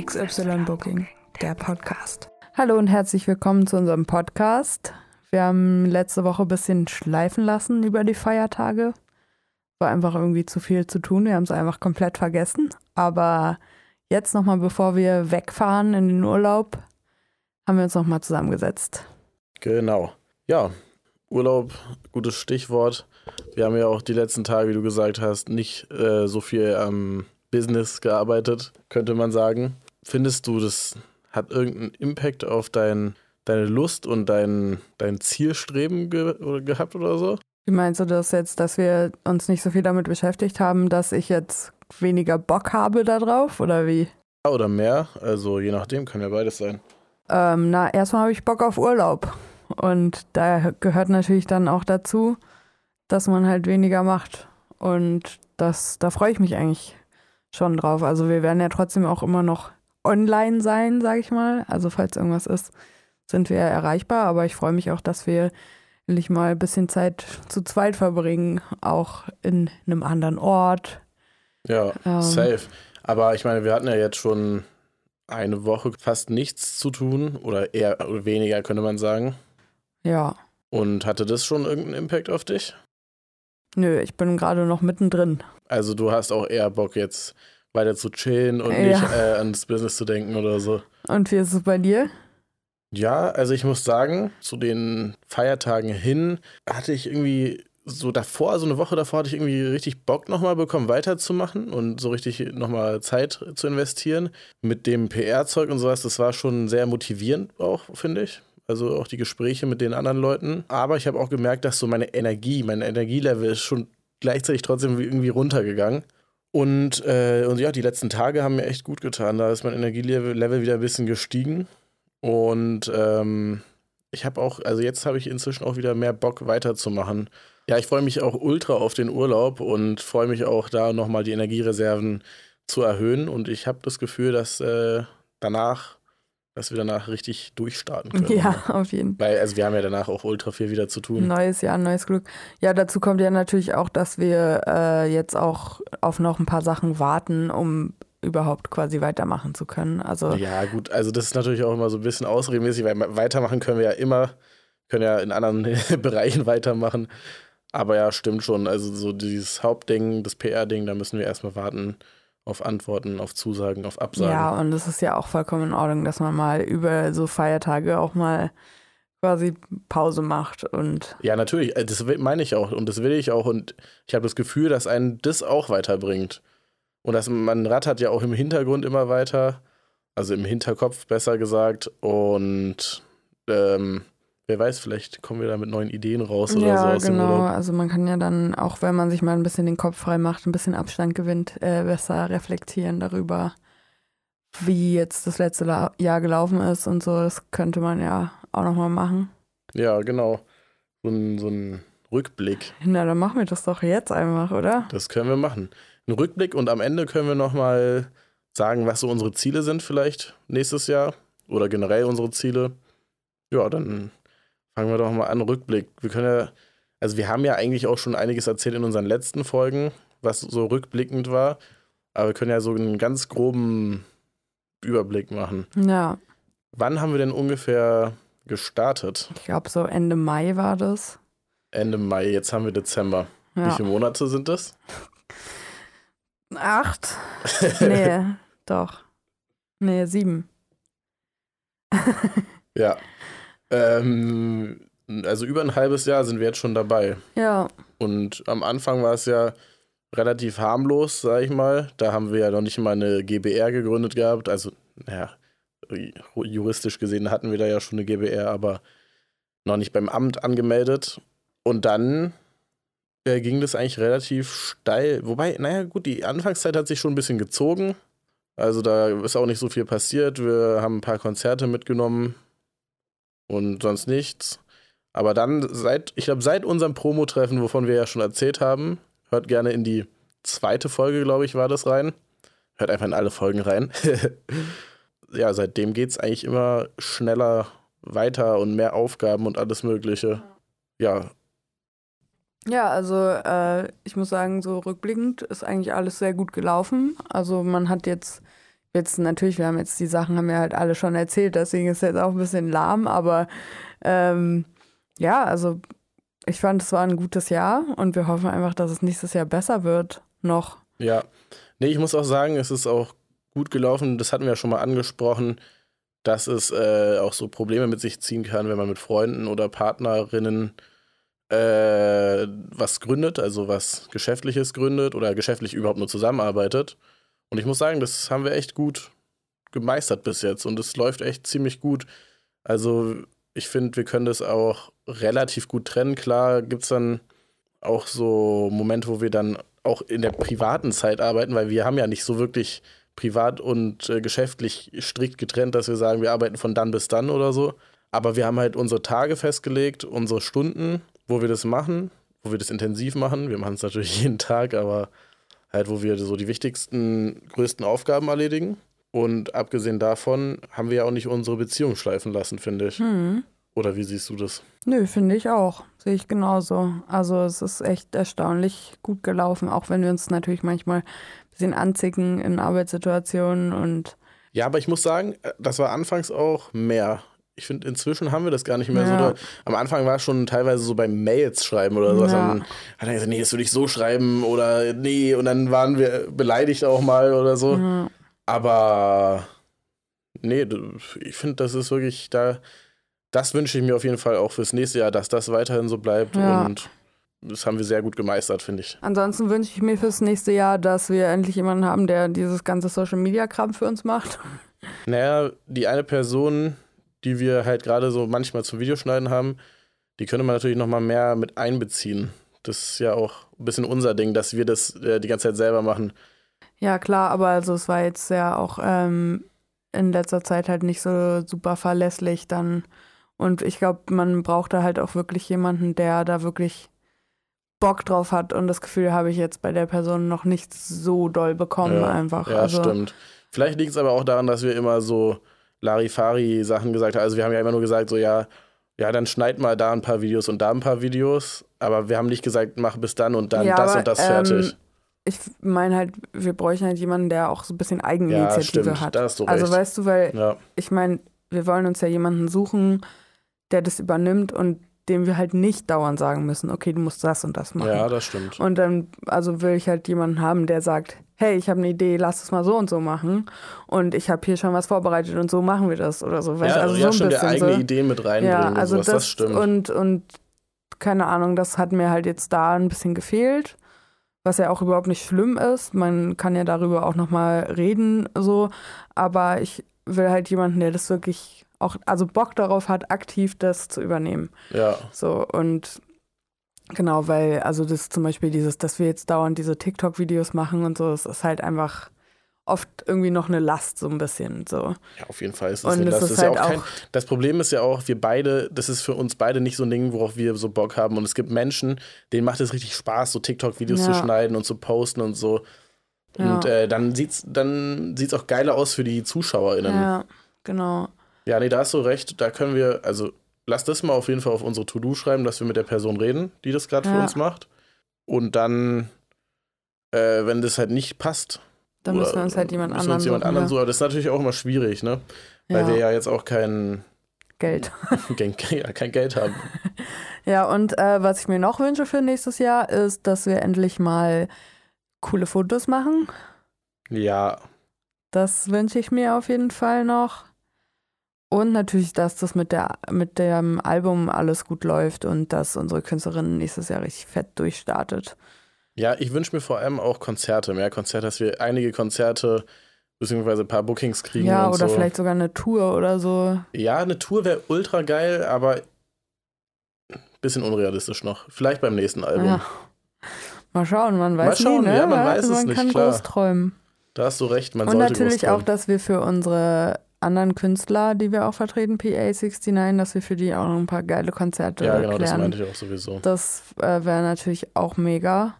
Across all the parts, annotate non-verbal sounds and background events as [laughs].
XY Booking, der Podcast. Hallo und herzlich willkommen zu unserem Podcast. Wir haben letzte Woche ein bisschen schleifen lassen über die Feiertage. War einfach irgendwie zu viel zu tun. Wir haben es einfach komplett vergessen. Aber jetzt nochmal, bevor wir wegfahren in den Urlaub, haben wir uns nochmal zusammengesetzt. Genau. Ja, Urlaub, gutes Stichwort. Wir haben ja auch die letzten Tage, wie du gesagt hast, nicht äh, so viel am Business gearbeitet, könnte man sagen. Findest du, das hat irgendeinen Impact auf dein, deine Lust und dein, dein Zielstreben ge oder gehabt oder so? Wie meinst du das jetzt, dass wir uns nicht so viel damit beschäftigt haben, dass ich jetzt weniger Bock habe darauf oder wie? Ja, oder mehr, also je nachdem, kann ja beides sein. Ähm, na, erstmal habe ich Bock auf Urlaub. Und da gehört natürlich dann auch dazu, dass man halt weniger macht. Und das, da freue ich mich eigentlich schon drauf. Also wir werden ja trotzdem auch immer noch online sein, sage ich mal. Also falls irgendwas ist, sind wir erreichbar. Aber ich freue mich auch, dass wir endlich mal ein bisschen Zeit zu zweit verbringen, auch in einem anderen Ort. Ja, ähm, safe. Aber ich meine, wir hatten ja jetzt schon eine Woche fast nichts zu tun oder eher oder weniger, könnte man sagen. Ja. Und hatte das schon irgendeinen Impact auf dich? Nö, ich bin gerade noch mittendrin. Also du hast auch eher Bock jetzt weiter zu chillen und ja. nicht äh, ans Business zu denken oder so. Und wie ist es bei dir? Ja, also ich muss sagen, zu den Feiertagen hin hatte ich irgendwie so davor, so eine Woche davor hatte ich irgendwie richtig Bock nochmal bekommen, weiterzumachen und so richtig nochmal Zeit zu investieren. Mit dem PR-Zeug und sowas, das war schon sehr motivierend auch, finde ich. Also auch die Gespräche mit den anderen Leuten. Aber ich habe auch gemerkt, dass so meine Energie, mein Energielevel ist schon gleichzeitig trotzdem irgendwie runtergegangen. Und, äh, und ja, die letzten Tage haben mir echt gut getan. Da ist mein Energielevel wieder ein bisschen gestiegen. Und ähm, ich habe auch, also jetzt habe ich inzwischen auch wieder mehr Bock weiterzumachen. Ja, ich freue mich auch ultra auf den Urlaub und freue mich auch da nochmal die Energiereserven zu erhöhen. Und ich habe das Gefühl, dass äh, danach dass wir danach richtig durchstarten können. Ja, ne? auf jeden Fall. Weil, also wir haben ja danach auch ultra viel wieder zu tun. Neues Jahr, neues Glück. Ja, dazu kommt ja natürlich auch, dass wir äh, jetzt auch auf noch ein paar Sachen warten, um überhaupt quasi weitermachen zu können. Also ja, gut, also das ist natürlich auch immer so ein bisschen ausregelmäßig, weil weitermachen können wir ja immer, können ja in anderen [laughs] Bereichen weitermachen. Aber ja, stimmt schon. Also so dieses Hauptding, das PR-Ding, da müssen wir erstmal warten auf Antworten, auf Zusagen, auf Absagen. Ja, und es ist ja auch vollkommen in Ordnung, dass man mal über so Feiertage auch mal quasi Pause macht und. Ja, natürlich, äh, das meine ich auch und das will ich auch und ich habe das Gefühl, dass einen das auch weiterbringt. Und dass man rattert ja auch im Hintergrund immer weiter, also im Hinterkopf besser gesagt und ähm, wer weiß, vielleicht kommen wir da mit neuen Ideen raus oder ja, so aus genau. dem Urlaub. Also man kann ja dann, auch wenn man sich mal ein bisschen den Kopf frei macht, ein bisschen Abstand gewinnt, äh, besser reflektieren darüber, wie jetzt das letzte La Jahr gelaufen ist und so. Das könnte man ja auch nochmal machen. Ja, genau. So ein, so ein Rückblick. Na, dann machen wir das doch jetzt einfach, oder? Das können wir machen. Ein Rückblick und am Ende können wir nochmal sagen, was so unsere Ziele sind vielleicht nächstes Jahr oder generell unsere Ziele. Ja, dann Fangen wir doch mal an, Rückblick. Wir können ja, also wir haben ja eigentlich auch schon einiges erzählt in unseren letzten Folgen, was so rückblickend war. Aber wir können ja so einen ganz groben Überblick machen. Ja. Wann haben wir denn ungefähr gestartet? Ich glaube, so Ende Mai war das. Ende Mai, jetzt haben wir Dezember. Ja. Wie viele Monate sind das? Acht? nee, [laughs] doch. Nee, sieben. ja. Ähm, also über ein halbes Jahr sind wir jetzt schon dabei. Ja. Und am Anfang war es ja relativ harmlos, sag ich mal. Da haben wir ja noch nicht mal eine GBR gegründet gehabt. Also, naja, juristisch gesehen hatten wir da ja schon eine GBR, aber noch nicht beim Amt angemeldet. Und dann äh, ging das eigentlich relativ steil. Wobei, naja, gut, die Anfangszeit hat sich schon ein bisschen gezogen. Also da ist auch nicht so viel passiert. Wir haben ein paar Konzerte mitgenommen, und sonst nichts. Aber dann seit, ich glaube, seit unserem Promo-Treffen, wovon wir ja schon erzählt haben, hört gerne in die zweite Folge, glaube ich, war das rein. Hört einfach in alle Folgen rein. [laughs] ja, seitdem geht es eigentlich immer schneller weiter und mehr Aufgaben und alles Mögliche. Ja. Ja, also äh, ich muss sagen, so rückblickend ist eigentlich alles sehr gut gelaufen. Also man hat jetzt Jetzt natürlich, wir haben jetzt die Sachen, haben wir halt alle schon erzählt, deswegen ist jetzt auch ein bisschen lahm, aber ähm, ja, also ich fand, es war ein gutes Jahr und wir hoffen einfach, dass es nächstes Jahr besser wird. Noch. Ja. Nee, ich muss auch sagen, es ist auch gut gelaufen. Das hatten wir ja schon mal angesprochen, dass es äh, auch so Probleme mit sich ziehen kann, wenn man mit Freunden oder Partnerinnen äh, was gründet, also was Geschäftliches gründet oder geschäftlich überhaupt nur zusammenarbeitet. Und ich muss sagen, das haben wir echt gut gemeistert bis jetzt und es läuft echt ziemlich gut. Also ich finde, wir können das auch relativ gut trennen. Klar gibt es dann auch so Momente, wo wir dann auch in der privaten Zeit arbeiten, weil wir haben ja nicht so wirklich privat und äh, geschäftlich strikt getrennt, dass wir sagen, wir arbeiten von dann bis dann oder so. Aber wir haben halt unsere Tage festgelegt, unsere Stunden, wo wir das machen, wo wir das intensiv machen. Wir machen es natürlich [laughs] jeden Tag, aber halt, wo wir so die wichtigsten, größten Aufgaben erledigen. Und abgesehen davon haben wir ja auch nicht unsere Beziehung schleifen lassen, finde ich. Hm. Oder wie siehst du das? Nö, finde ich auch. Sehe ich genauso. Also es ist echt erstaunlich gut gelaufen, auch wenn wir uns natürlich manchmal ein bisschen anzicken in Arbeitssituationen und. Ja, aber ich muss sagen, das war anfangs auch mehr. Ich finde, inzwischen haben wir das gar nicht mehr ja. so. Am Anfang war es schon teilweise so beim Mails schreiben oder sowas. Ja. Dann hat er gesagt, nee, das würde ich so schreiben oder nee. Und dann waren wir beleidigt auch mal oder so. Ja. Aber nee, ich finde, das ist wirklich da das wünsche ich mir auf jeden Fall auch fürs nächste Jahr, dass das weiterhin so bleibt. Und das haben wir sehr gut gemeistert, finde ich. Ansonsten wünsche ich mir fürs nächste Jahr, dass wir endlich jemanden haben, der dieses ganze Social Media Kram für uns macht. Naja, die eine Person, die wir halt gerade so manchmal zum Videoschneiden haben, die könnte man natürlich nochmal mehr mit einbeziehen. Das ist ja auch ein bisschen unser Ding, dass wir das äh, die ganze Zeit selber machen. Ja, klar, aber also es war jetzt ja auch ähm, in letzter Zeit halt nicht so super verlässlich, dann und ich glaube, man braucht da halt auch wirklich jemanden, der da wirklich Bock drauf hat. Und das Gefühl habe ich jetzt bei der Person noch nicht so doll bekommen, ja, einfach. Ja, also, stimmt. Vielleicht liegt es aber auch daran, dass wir immer so Larifari-Sachen gesagt haben. Also wir haben ja immer nur gesagt, so ja, ja, dann schneid mal da ein paar Videos und da ein paar Videos. Aber wir haben nicht gesagt, mach bis dann und dann ja, das aber, und das fertig. Ähm, ich meine halt, wir bräuchten halt jemanden, der auch so ein bisschen Eigeninitiative ja, stimmt, hat. Da hast du also recht. weißt du, weil ja. ich meine, wir wollen uns ja jemanden suchen, der das übernimmt und dem wir halt nicht dauernd sagen müssen, okay, du musst das und das machen. Ja, das stimmt. Und dann, also will ich halt jemanden haben, der sagt, hey, ich habe eine Idee, lass es mal so und so machen. Und ich habe hier schon was vorbereitet und so machen wir das oder so. Weißt? Ja, also ja, so ein schon der eigene so. Ideen mit reinbringen ja, also sowas, das, das stimmt. Und, und keine Ahnung, das hat mir halt jetzt da ein bisschen gefehlt, was ja auch überhaupt nicht schlimm ist. Man kann ja darüber auch nochmal reden, so. Aber ich will halt jemanden, der das wirklich auch, also Bock darauf hat, aktiv das zu übernehmen. Ja. So, und genau, weil, also das zum Beispiel dieses, dass wir jetzt dauernd diese TikTok-Videos machen und so, das ist halt einfach oft irgendwie noch eine Last, so ein bisschen. So. Ja, auf jeden Fall ist es und eine Last. Das, ist halt ja auch kein, das Problem ist ja auch, wir beide, das ist für uns beide nicht so ein Ding, worauf wir so Bock haben. Und es gibt Menschen, denen macht es richtig Spaß, so TikTok-Videos ja. zu schneiden und zu posten und so. Und ja. äh, dann sieht es dann sieht's auch geiler aus für die ZuschauerInnen. Ja, genau. Ja, nee, da hast du recht. Da können wir, also lass das mal auf jeden Fall auf unsere To-Do schreiben, dass wir mit der Person reden, die das gerade ja. für uns macht. Und dann, äh, wenn das halt nicht passt. Dann müssen wir uns halt jemand anderen uns jemand anderen suchen. Aber das ist natürlich auch immer schwierig, ne? Weil ja. wir ja jetzt auch kein Geld. [laughs] ja, kein Geld haben. [laughs] ja, und äh, was ich mir noch wünsche für nächstes Jahr ist, dass wir endlich mal coole Fotos machen. Ja. Das wünsche ich mir auf jeden Fall noch. Und natürlich, dass das mit, der, mit dem Album alles gut läuft und dass unsere Künstlerin nächstes Jahr richtig fett durchstartet. Ja, ich wünsche mir vor allem auch Konzerte, mehr Konzerte, dass wir einige Konzerte beziehungsweise ein paar Bookings kriegen. Ja, oder so. vielleicht sogar eine Tour oder so. Ja, eine Tour wäre ultra geil, aber ein bisschen unrealistisch noch. Vielleicht beim nächsten Album. Ja. Mal schauen, man weiß Mal schauen, nie, ne? ja, man weiß man es nicht, kann klar. groß träumen. Da hast du recht, man Und sollte natürlich auch, dass wir für unsere anderen Künstler, die wir auch vertreten, PA69, dass wir für die auch noch ein paar geile Konzerte Ja, genau, klären. das meinte ich auch sowieso. Das äh, wäre natürlich auch mega,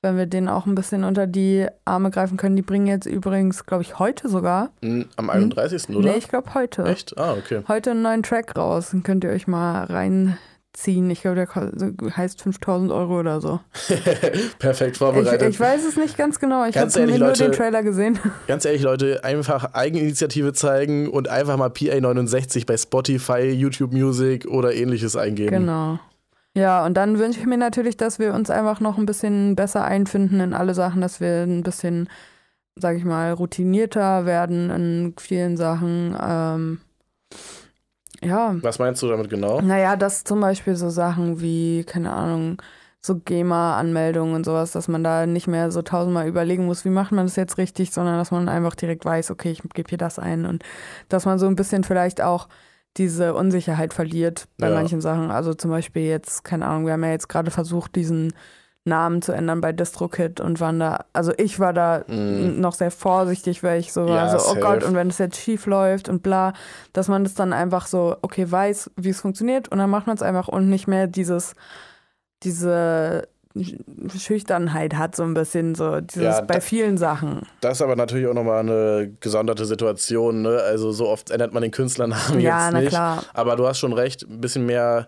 wenn wir denen auch ein bisschen unter die Arme greifen können. Die bringen jetzt übrigens, glaube ich, heute sogar. Am 31. Hm? oder? Nee, ich glaube heute. Echt? Ah, okay. Heute einen neuen Track raus. Den könnt ihr euch mal rein ziehen. Ich glaube, der heißt 5000 Euro oder so. [laughs] Perfekt vorbereitet. Ich, ich, weiß es nicht ganz genau. Ich habe nur den Trailer gesehen. [laughs] Ganz ehrlich, Leute, einfach Eigeninitiative zeigen und einfach mal PA69 bei Spotify, YouTube Music oder ähnliches eingeben. Genau. Ja, und dann wünsche ich mir natürlich, dass wir uns einfach noch ein bisschen besser einfinden in alle Sachen, dass wir ein bisschen, sag ich mal, routinierter werden in vielen Sachen. Ähm, ja. Was meinst du damit genau? Naja, dass zum Beispiel so Sachen wie, keine Ahnung, so GEMA-Anmeldungen und sowas, dass man da nicht mehr so tausendmal überlegen muss, wie macht man das jetzt richtig, sondern dass man einfach direkt weiß, okay, ich gebe hier das ein und dass man so ein bisschen vielleicht auch diese Unsicherheit verliert bei ja. manchen Sachen. Also zum Beispiel jetzt, keine Ahnung, wir haben ja jetzt gerade versucht, diesen Namen zu ändern bei DistroKit und waren da, also ich war da mm. noch sehr vorsichtig, weil ich so war, ja, so, oh Gott, und wenn es jetzt schief läuft und bla, dass man das dann einfach so, okay, weiß, wie es funktioniert und dann macht man es einfach und nicht mehr dieses, diese Schüchternheit hat, so ein bisschen so, dieses ja, bei vielen Sachen. Das ist aber natürlich auch nochmal eine gesonderte Situation, ne? Also so oft ändert man den Künstlernamen ja, jetzt nicht. Klar. Aber du hast schon recht, ein bisschen mehr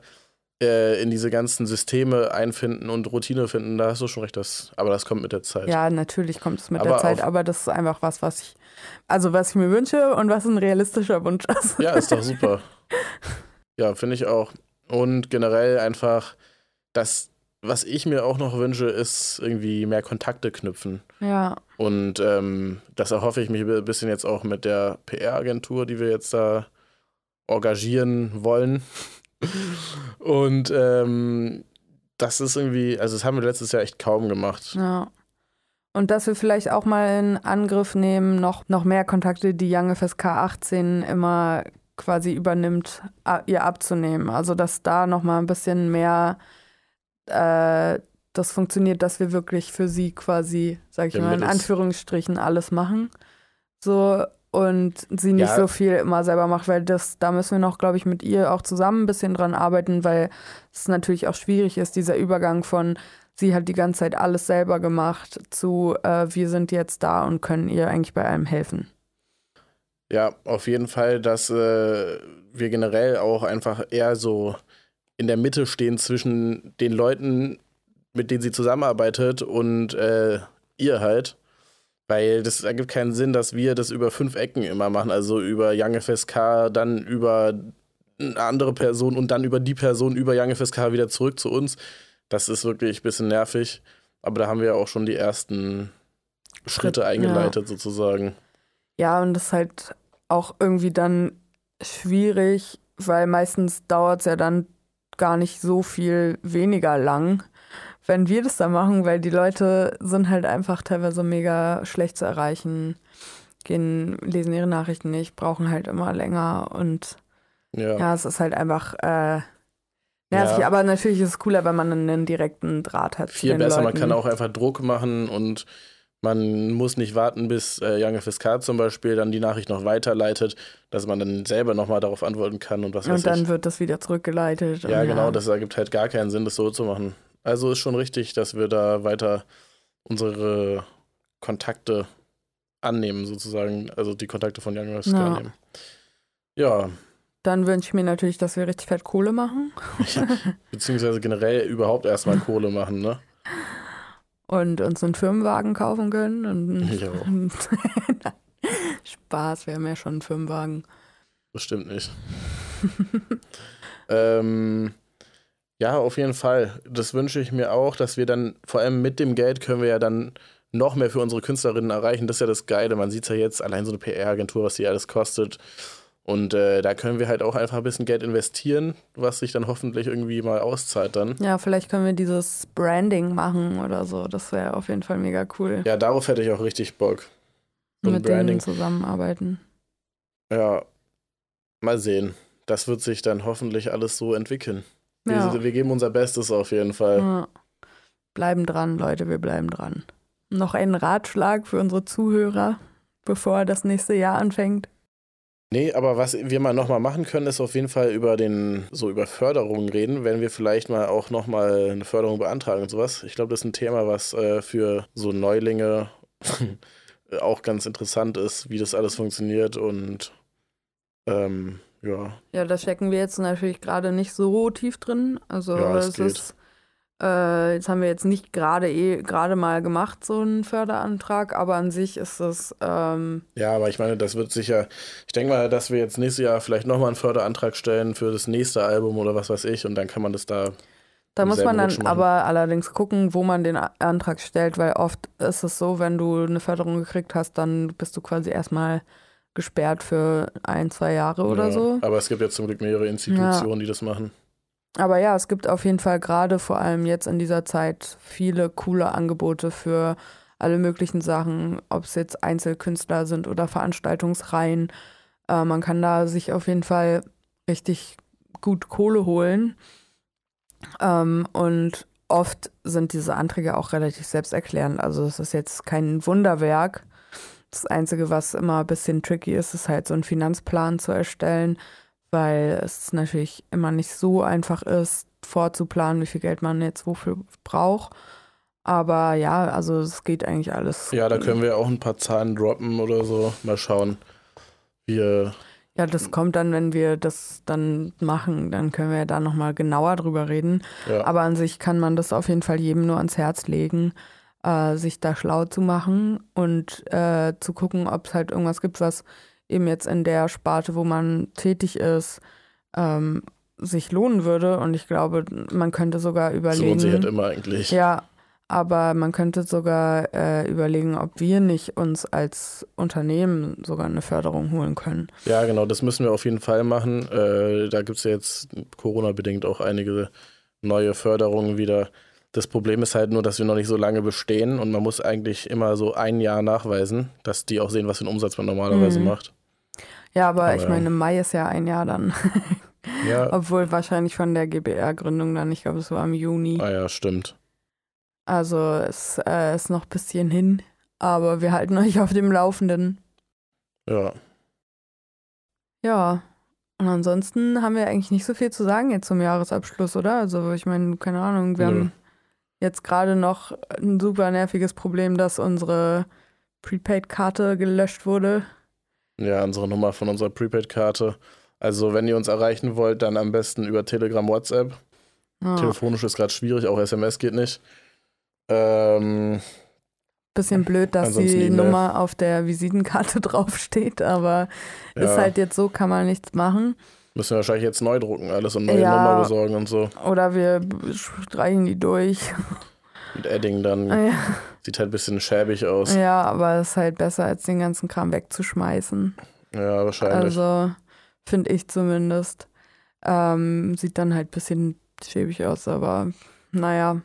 äh, in diese ganzen Systeme einfinden und Routine finden, da hast du schon recht, das, aber das kommt mit der Zeit. Ja, natürlich kommt es mit aber der Zeit, aber das ist einfach was, was ich, also was ich mir wünsche und was ein realistischer Wunsch ist. Ja, ist doch super. [laughs] ja, finde ich auch. Und generell einfach, das, was ich mir auch noch wünsche, ist irgendwie mehr Kontakte knüpfen. Ja. Und ähm, das erhoffe ich mich ein bisschen jetzt auch mit der PR-Agentur, die wir jetzt da engagieren wollen. Und ähm, das ist irgendwie, also das haben wir letztes Jahr echt kaum gemacht. Ja. Und dass wir vielleicht auch mal in Angriff nehmen, noch, noch mehr Kontakte, die Young FSK 18 immer quasi übernimmt, ihr abzunehmen. Also dass da noch mal ein bisschen mehr äh, das funktioniert, dass wir wirklich für sie quasi, sag ich ja, mal, in Anführungsstrichen alles machen. So, und sie nicht ja. so viel immer selber macht, weil das, da müssen wir noch, glaube ich, mit ihr auch zusammen ein bisschen dran arbeiten, weil es natürlich auch schwierig ist, dieser Übergang von sie hat die ganze Zeit alles selber gemacht zu äh, wir sind jetzt da und können ihr eigentlich bei allem helfen. Ja, auf jeden Fall, dass äh, wir generell auch einfach eher so in der Mitte stehen zwischen den Leuten, mit denen sie zusammenarbeitet und äh, ihr halt weil das ergibt keinen Sinn, dass wir das über fünf Ecken immer machen. Also über Young FSK, dann über eine andere Person und dann über die Person über Young FSK wieder zurück zu uns. Das ist wirklich ein bisschen nervig. Aber da haben wir ja auch schon die ersten Schritte eingeleitet, ja. sozusagen. Ja, und das ist halt auch irgendwie dann schwierig, weil meistens dauert es ja dann gar nicht so viel weniger lang wenn wir das da machen, weil die Leute sind halt einfach teilweise mega schlecht zu erreichen, gehen, lesen ihre Nachrichten nicht, brauchen halt immer länger und ja, ja es ist halt einfach äh, nervig, ja. aber natürlich ist es cooler, wenn man einen direkten Draht hat. Viel besser, Leuten. man kann auch einfach Druck machen und man muss nicht warten, bis äh, Young FSK zum Beispiel dann die Nachricht noch weiterleitet, dass man dann selber nochmal darauf antworten kann und was weiß Und dann ich. wird das wieder zurückgeleitet. Ja, genau, das ergibt halt gar keinen Sinn, das so zu machen. Also ist schon richtig, dass wir da weiter unsere Kontakte annehmen, sozusagen. Also die Kontakte von Young Risk ja. annehmen. Ja. Dann wünsche ich mir natürlich, dass wir richtig fett Kohle machen. Ja, beziehungsweise generell überhaupt erstmal Kohle machen, ne? Und uns einen Firmenwagen kaufen können. Und ich auch. [laughs] Spaß, wir haben ja schon einen Firmenwagen. Bestimmt nicht. [laughs] ähm, ja, auf jeden Fall. Das wünsche ich mir auch, dass wir dann, vor allem mit dem Geld, können wir ja dann noch mehr für unsere Künstlerinnen erreichen. Das ist ja das Geile. Man sieht es ja jetzt, allein so eine PR-Agentur, was die alles kostet. Und äh, da können wir halt auch einfach ein bisschen Geld investieren, was sich dann hoffentlich irgendwie mal auszahlt dann. Ja, vielleicht können wir dieses Branding machen oder so. Das wäre auf jeden Fall mega cool. Ja, darauf hätte ich auch richtig Bock. So Mit Branding. denen zusammenarbeiten. Ja, mal sehen. Das wird sich dann hoffentlich alles so entwickeln. Ja. Wir, wir, geben unser Bestes auf jeden Fall. Ja. Bleiben dran, Leute, wir bleiben dran. Noch ein Ratschlag für unsere Zuhörer, bevor das nächste Jahr anfängt. Nee, aber was wir mal nochmal machen können, ist auf jeden Fall über den, so über Förderungen reden, wenn wir vielleicht mal auch nochmal eine Förderung beantragen und sowas. Ich glaube, das ist ein Thema, was äh, für so Neulinge [laughs] auch ganz interessant ist, wie das alles funktioniert und ähm, ja. Ja, da stecken wir jetzt natürlich gerade nicht so tief drin. Also Ja, es es ist, äh, jetzt haben wir jetzt nicht gerade eh gerade mal gemacht, so einen Förderantrag, aber an sich ist es, ähm, Ja, aber ich meine, das wird sicher. Ich denke mal, dass wir jetzt nächstes Jahr vielleicht nochmal einen Förderantrag stellen für das nächste Album oder was weiß ich und dann kann man das da. da muss man dann aber allerdings gucken, wo man den Antrag stellt, weil oft ist es so, wenn du eine Förderung gekriegt hast, dann bist du quasi erstmal gesperrt für ein, zwei Jahre oder ja. so. Aber es gibt jetzt zum Glück mehrere Institutionen, die das machen. Aber ja, es gibt auf jeden Fall gerade vor allem jetzt in dieser Zeit viele coole Angebote für alle möglichen Sachen, ob es jetzt Einzelkünstler sind oder Veranstaltungsreihen. Äh, man kann da sich auf jeden Fall richtig gut Kohle holen. Ähm, und oft sind diese Anträge auch relativ selbsterklärend. Also es ist jetzt kein Wunderwerk. Das Einzige, was immer ein bisschen tricky ist, ist halt so einen Finanzplan zu erstellen weil es natürlich immer nicht so einfach ist, vorzuplanen, wie viel Geld man jetzt wofür braucht. Aber ja, also es geht eigentlich alles. Ja, da können wir auch ein paar Zahlen droppen oder so. Mal schauen. Wir. Ja, das kommt dann, wenn wir das dann machen, dann können wir da nochmal genauer drüber reden. Ja, Aber an sich kann man das auf jeden Fall jedem nur ans Herz legen, äh, sich da schlau zu machen und äh, zu gucken, ob es halt irgendwas gibt, was eben jetzt in der Sparte, wo man tätig ist, ähm, sich lohnen würde. Und ich glaube, man könnte sogar das überlegen. lohnt sich halt immer eigentlich. Ja, aber man könnte sogar äh, überlegen, ob wir nicht uns als Unternehmen sogar eine Förderung holen können. Ja, genau, das müssen wir auf jeden Fall machen. Äh, da gibt es ja jetzt Corona-bedingt auch einige neue Förderungen wieder. Das Problem ist halt nur, dass wir noch nicht so lange bestehen und man muss eigentlich immer so ein Jahr nachweisen, dass die auch sehen, was für einen Umsatz man normalerweise Mhm. macht. Ja, aber, Aber ich meine, Mai ist ja ein Jahr dann. [laughs] Ja, Obwohl wahrscheinlich von der GBR-Gründung dann, ich glaube, es war im Juni. ah ja, stimmt. Also es äh, ist noch ein bisschen hin, aber wir halten [laughs] euch auf dem Laufenden. Ja, Ja. Und ansonsten haben wir eigentlich nicht so viel zu sagen jetzt zum Jahresabschluss, oder? Also ich meine, keine Ahnung, wir Nö. haben jetzt gerade noch ein super nerviges Problem, dass unsere Prepaid-Karte gelöscht wurde. ja, unsere Nummer von unserer Prepaid-Karte. Also, wenn ihr uns erreichen wollt, dann am besten über Telegram, WhatsApp. Ja, Telefonisch ist gerade schwierig, auch SMS geht nicht. Ähm, bisschen blöd, dass die E-Mail. Nummer auf der Visitenkarte [laughs] draufsteht, aber ist ja, halt jetzt so, kann man nichts machen. Müssen wir wahrscheinlich jetzt neu drucken, alles und neue Ja. Nummer besorgen und so. Oder wir streichen die durch. Mit Edding dann. Ja. Sieht halt ein bisschen schäbig aus. Ja, aber es ist halt besser, als den ganzen Kram wegzuschmeißen. Ja, wahrscheinlich. Also, finde ich zumindest. Ähm, sieht dann halt ein bisschen schäbig aus, aber naja.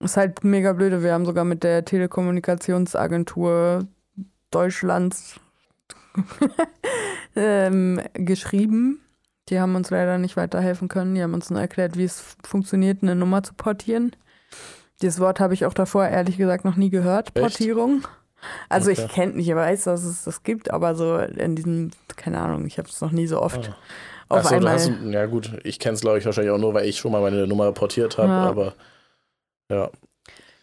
Ist halt mega blöde. Wir haben sogar mit der Telekommunikationsagentur Deutschlands [laughs] ähm, geschrieben. Die haben uns leider nicht weiterhelfen können. Die haben uns nur erklärt, wie es funktioniert, eine Nummer zu portieren. Dieses Wort habe ich auch davor ehrlich gesagt noch nie gehört, Echt? Portierung. Also Okay. ich kenne, ich weiß, dass es das gibt, aber so in diesem, keine Ahnung, ich habe es noch nie so oft Ah. auf du einmal. hast, ja gut, ich kenne es glaube ich wahrscheinlich auch nur, weil ich schon mal meine Nummer portiert habe, Ja. aber ja.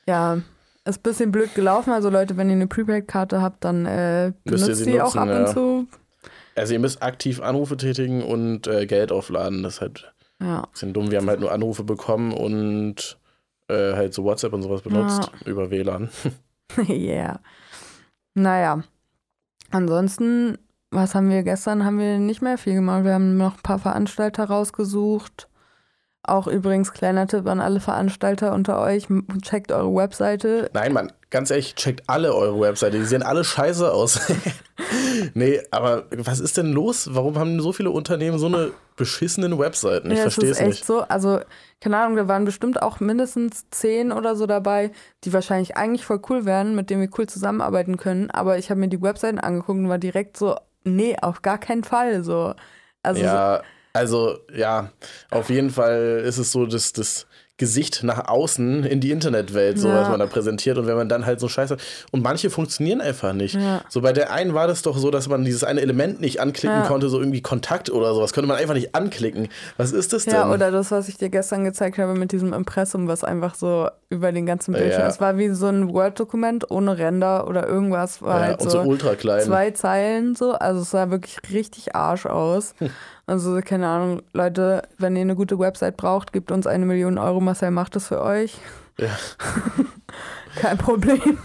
Ja, ist ein bisschen blöd gelaufen. Also Leute, wenn ihr eine Prepaid-Karte habt, dann äh, benutzt sie die auch ab ja. und zu. Also ihr müsst aktiv Anrufe tätigen und äh, Geld aufladen. Das ist halt Ja. ein bisschen dumm. Wir haben halt nur Anrufe bekommen und äh, halt so WhatsApp und sowas benutzt über WLAN. [laughs] yeah. Naja. Ansonsten, was haben wir gestern? Haben wir nicht mehr viel gemacht. Wir haben noch ein paar Veranstalter rausgesucht. Auch übrigens, kleiner Tipp an alle Veranstalter unter euch, checkt eure Webseite. Nein, Mann, ganz ehrlich, checkt alle eure Webseite. Die sehen alle scheiße aus. [laughs] nee, aber was ist denn los? Warum haben so viele Unternehmen so eine beschissenen Webseiten? Ich ja, es verstehe ist es echt nicht. so. Also, keine Ahnung, da waren bestimmt auch mindestens zehn oder so dabei, die wahrscheinlich eigentlich voll cool wären, mit denen wir cool zusammenarbeiten können. Aber ich habe mir die Webseiten angeguckt und war direkt so, nee, auf gar keinen Fall. So. Also, Ja, also ja, auf jeden Fall ist es so, dass das Gesicht nach außen in die Internetwelt, so Ja. was man da präsentiert. Und wenn man dann halt so scheiße. Und manche funktionieren einfach nicht. Ja. So bei der einen war das doch so, dass man dieses eine Element nicht anklicken Ja. konnte, so irgendwie Kontakt oder sowas. Konnte man einfach nicht anklicken. Was ist das denn? Ja, oder das, was ich dir gestern gezeigt habe mit diesem Impressum, was einfach so über den ganzen Bildschirm. Es war wie so ein Word-Dokument ohne Ränder oder irgendwas. War ja, halt und so so ultra klein. zwei Zeilen so. Also es sah wirklich richtig Arsch aus. [laughs] Also keine Ahnung, Leute, wenn ihr eine gute Website braucht, gebt uns eine Million Euro. Marcel macht das für euch. Ja. [laughs] Kein Problem.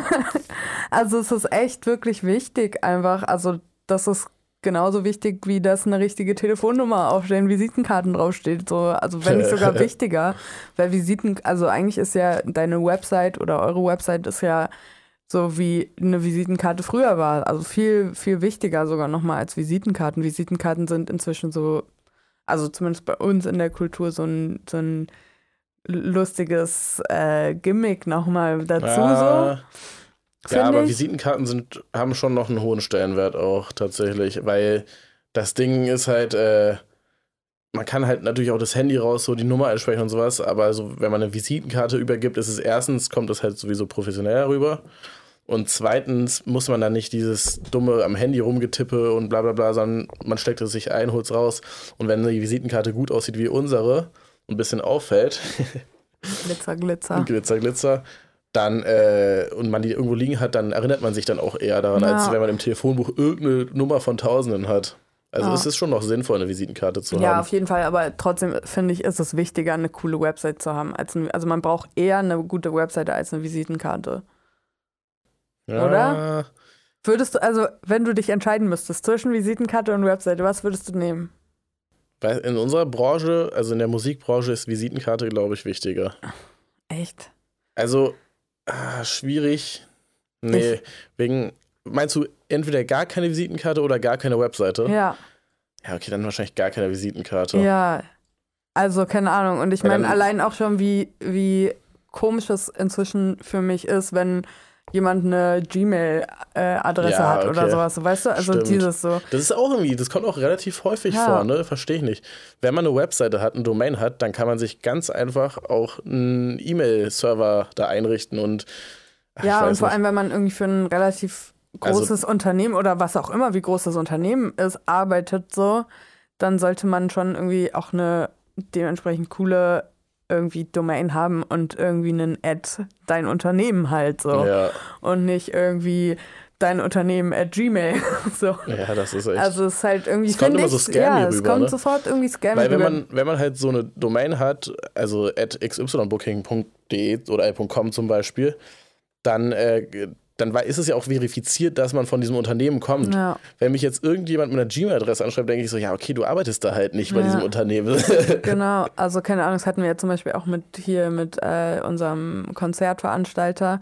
[laughs] also es ist echt wirklich wichtig einfach. Also das ist genauso wichtig, wie dass eine richtige Telefonnummer auf den Visitenkarten draufsteht. So, also wenn nicht sogar [laughs] wichtiger. Weil Visiten, also eigentlich ist ja deine Website oder eure Website ist ja so wie eine Visitenkarte früher war. Also viel, viel wichtiger sogar nochmal als Visitenkarten. Visitenkarten sind inzwischen so, also zumindest bei uns in der Kultur, so ein, so ein lustiges äh, Gimmick nochmal dazu. Ja. so, Ja, aber ich. Visitenkarten sind, haben schon noch einen hohen Stellenwert auch tatsächlich, weil das Ding ist halt, äh, man kann halt natürlich auch das Handy raus, so die Nummer einsprechen und sowas, aber so, wenn man eine Visitenkarte übergibt, ist es erstens, kommt das halt sowieso professionell rüber und zweitens muss man dann nicht dieses dumme am Handy rumgetippe und bla bla bla, sondern man steckt es sich ein, holt es raus und wenn die Visitenkarte gut aussieht wie unsere und ein bisschen auffällt, [laughs] Glitzer, Glitzer. Glitzer, Glitzer, dann äh, und man die irgendwo liegen hat, dann erinnert man sich dann auch eher daran, Ja. als wenn man im Telefonbuch irgendeine Nummer von Tausenden hat. Also Ja. es ist schon noch sinnvoll, eine Visitenkarte zu Ja, haben. auf jeden Fall, aber trotzdem finde ich, ist es wichtiger, eine coole Website zu haben. Als ein, also man braucht eher eine gute Website als eine Visitenkarte. Ja, oder? Würdest du, also wenn du dich entscheiden müsstest zwischen Visitenkarte und Website, was würdest du nehmen? In unserer Branche, also in der Musikbranche, ist Visitenkarte, glaube ich, wichtiger. Echt? Also, ah, schwierig. Nee, wegen, meinst du entweder gar keine Visitenkarte oder gar keine Webseite? Ja. Ja, okay, dann wahrscheinlich gar keine Visitenkarte. Ja. Also, keine Ahnung. Und ich meine, allein auch schon, wie, wie komisch es inzwischen für mich ist, wenn jemand eine Gmail-Adresse Ja, hat oder okay. sowas. Weißt du? Also Stimmt. dieses so. Das ist auch irgendwie, das kommt auch relativ häufig Ja. vor, ne? Verstehe ich nicht. Wenn man eine Webseite hat, ein Domain hat, dann kann man sich ganz einfach auch einen E-Mail-Server da einrichten und ach, Ja, und vor nicht. allem, wenn man irgendwie für ein relativ Also- großes Unternehmen oder was auch immer, wie groß das Unternehmen ist, arbeitet so, dann sollte man schon irgendwie auch eine dementsprechend coole irgendwie Domain haben und irgendwie einen Ad dein Unternehmen halt so Ja, und nicht irgendwie dein Unternehmen at Gmail [laughs] so. ja, das ist echt. Also es ist halt irgendwie Es kommt immer so ich, scammy ja, es rüber, kommt ne? sofort irgendwie scammy Weil wenn rüber. man, wenn man halt so eine Domain hat, also at xybooking.de oder .com zum Beispiel, dann, äh, dann war- ist es ja auch verifiziert, dass man von diesem Unternehmen kommt. ja. Wenn mich jetzt irgendjemand mit einer Gmail-Adresse anschreibt, denke ich so, ja, okay, du arbeitest da halt nicht bei Ja. diesem Unternehmen. [laughs] [laughs] Genau, also keine Ahnung, das hatten wir ja zum Beispiel auch mit hier mit äh, unserem Konzertveranstalter,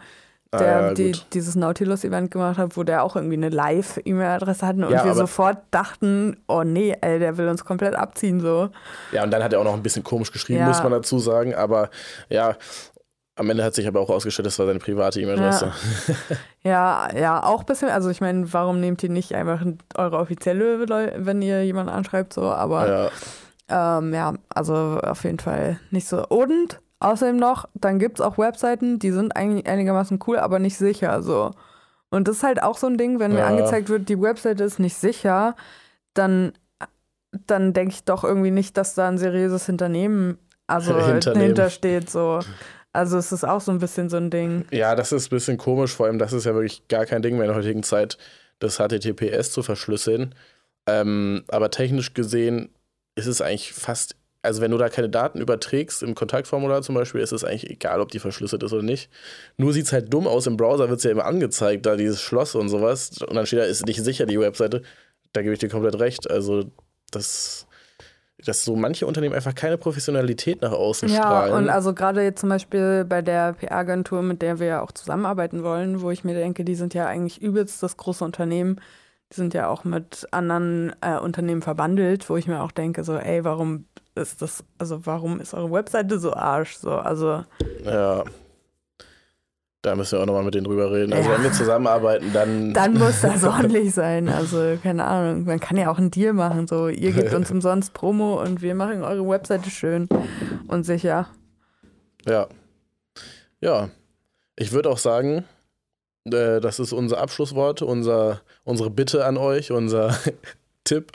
der Ah, die, dieses Nautilus-Event gemacht hat, wo der auch irgendwie eine Live-E-Mail-Adresse hatten und Ja, wir sofort dachten, oh nee, ey, der will uns komplett abziehen so. Ja, und dann hat er auch noch ein bisschen komisch geschrieben, Ja. muss man dazu sagen. Aber ja, am Ende hat sich aber auch ausgestellt, das war seine private E-Mail-Adresse. Ja, ja, auch ein bisschen, also ich meine, warum nehmt ihr nicht einfach eure offizielle, wenn ihr jemanden anschreibt, so, aber Ja. Ähm, ja, also auf jeden Fall nicht so. Und außerdem noch, dann gibt es auch Webseiten, die sind eigentlich einigermaßen cool, aber nicht sicher so. Und das ist halt auch so ein Ding, wenn mir Ja. angezeigt wird, die Webseite ist nicht sicher, dann, dann denke ich doch irgendwie nicht, dass da ein seriöses Unternehmen also [laughs] hintersteht. So. Also es ist auch so ein bisschen so ein Ding. ja, das ist ein bisschen komisch, vor allem das ist ja wirklich gar kein Ding mehr in der heutigen Zeit, das HTTPS zu verschlüsseln. Ähm, aber technisch gesehen ist es eigentlich fast, also wenn du da keine Daten überträgst, im Kontaktformular zum Beispiel, ist es eigentlich egal, ob die verschlüsselt ist oder nicht. Nur sieht es halt dumm aus, im Browser wird es ja immer angezeigt, da dieses Schloss und sowas. Und dann steht da, ist nicht sicher die Webseite. Da gebe ich dir komplett recht. Also das, dass so manche Unternehmen einfach keine Professionalität nach außen Ja, strahlen. und also gerade jetzt zum Beispiel bei der PR-Agentur, mit der wir ja auch zusammenarbeiten wollen, wo ich mir denke, die sind ja eigentlich übelst das große Unternehmen. Die sind ja auch mit anderen äh, Unternehmen verbandelt, wo ich mir auch denke, so, ey, warum ist das, also warum ist eure Webseite so arsch? So, also, ja. Da müssen wir auch nochmal mit denen drüber reden. Also Ja. wenn wir zusammenarbeiten, dann. [laughs] Dann muss das [laughs] ordentlich sein. Also, keine Ahnung. Man kann ja auch einen Deal machen. So, ihr gebt uns [laughs] umsonst Promo und wir machen eure Webseite schön und sicher. Ja. Ja. Ich würde auch sagen, äh, das ist unser Abschlusswort, unser, unsere Bitte an euch, unser Tipp.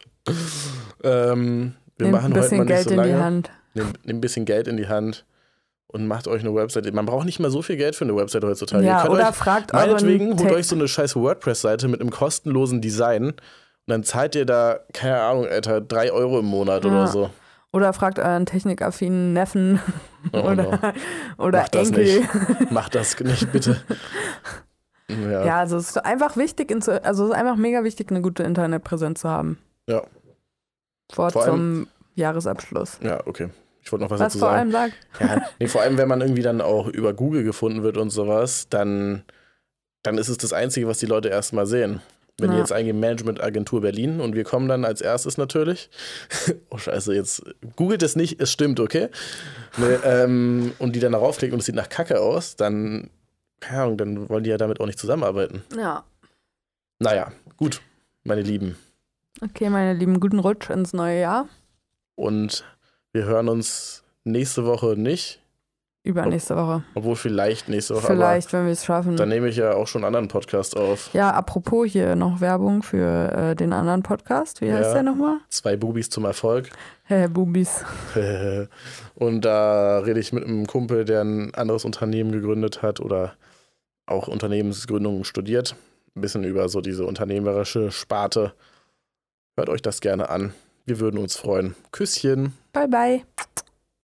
Ähm, wir Nehmt machen ein heute bisschen mal nicht Geld so in lange. die Hand. Nehmt, nehmt ein bisschen Geld in die Hand und macht euch eine Website. Man braucht nicht mal so viel Geld für eine Website heutzutage. Ja, oder euch, fragt meinetwegen, holt Tech- euch so eine scheiß WordPress-Seite mit einem kostenlosen Design und dann zahlt ihr da, keine Ahnung, Alter, drei Euro im Monat Ja. oder so. Oder fragt euren technikaffinen Neffen Oh, [laughs] oder, no. oder Macht das Enkel. nicht. Macht das nicht, bitte. [laughs] Ja. Ja, also es ist einfach wichtig, also es ist einfach mega wichtig, eine gute Internetpräsenz zu haben. Ja. Vor, Vor allem- zum Jahresabschluss. Ja, okay. Ich wollte noch was, Was dazu vor sagen. allem sagt. Ja, [laughs] nee, vor allem, wenn man irgendwie dann auch über Google gefunden wird und sowas, dann, dann ist es das Einzige, was die Leute erstmal sehen. Wenn die Ja. jetzt eingeben Managementagentur Berlin und wir kommen dann als erstes natürlich. [laughs] oh scheiße, jetzt googelt es nicht, es stimmt, okay? Nee, ähm, und die dann darauf klicken und es sieht nach Kacke aus, dann, keine Ahnung, dann wollen die ja damit auch nicht zusammenarbeiten. Ja. Naja, gut, meine Lieben. Okay, meine lieben, guten Rutsch ins neue Jahr. Und wir hören uns nächste Woche nicht, Übernächste Woche. obwohl vielleicht nächste Woche, Vielleicht, wenn wir es schaffen. dann nehme ich ja auch schon einen anderen Podcast auf. Ja, apropos hier noch Werbung für äh, den anderen Podcast. Wie heißt Ja. der nochmal? Zwei Bubis zum Erfolg. Hä, Bubis. [laughs] Und da rede ich mit einem Kumpel, der ein anderes Unternehmen gegründet hat oder auch Unternehmensgründung studiert. Ein bisschen über so diese unternehmerische Sparte. Hört euch das gerne an. Wir würden uns freuen. Küsschen. Bye, bye.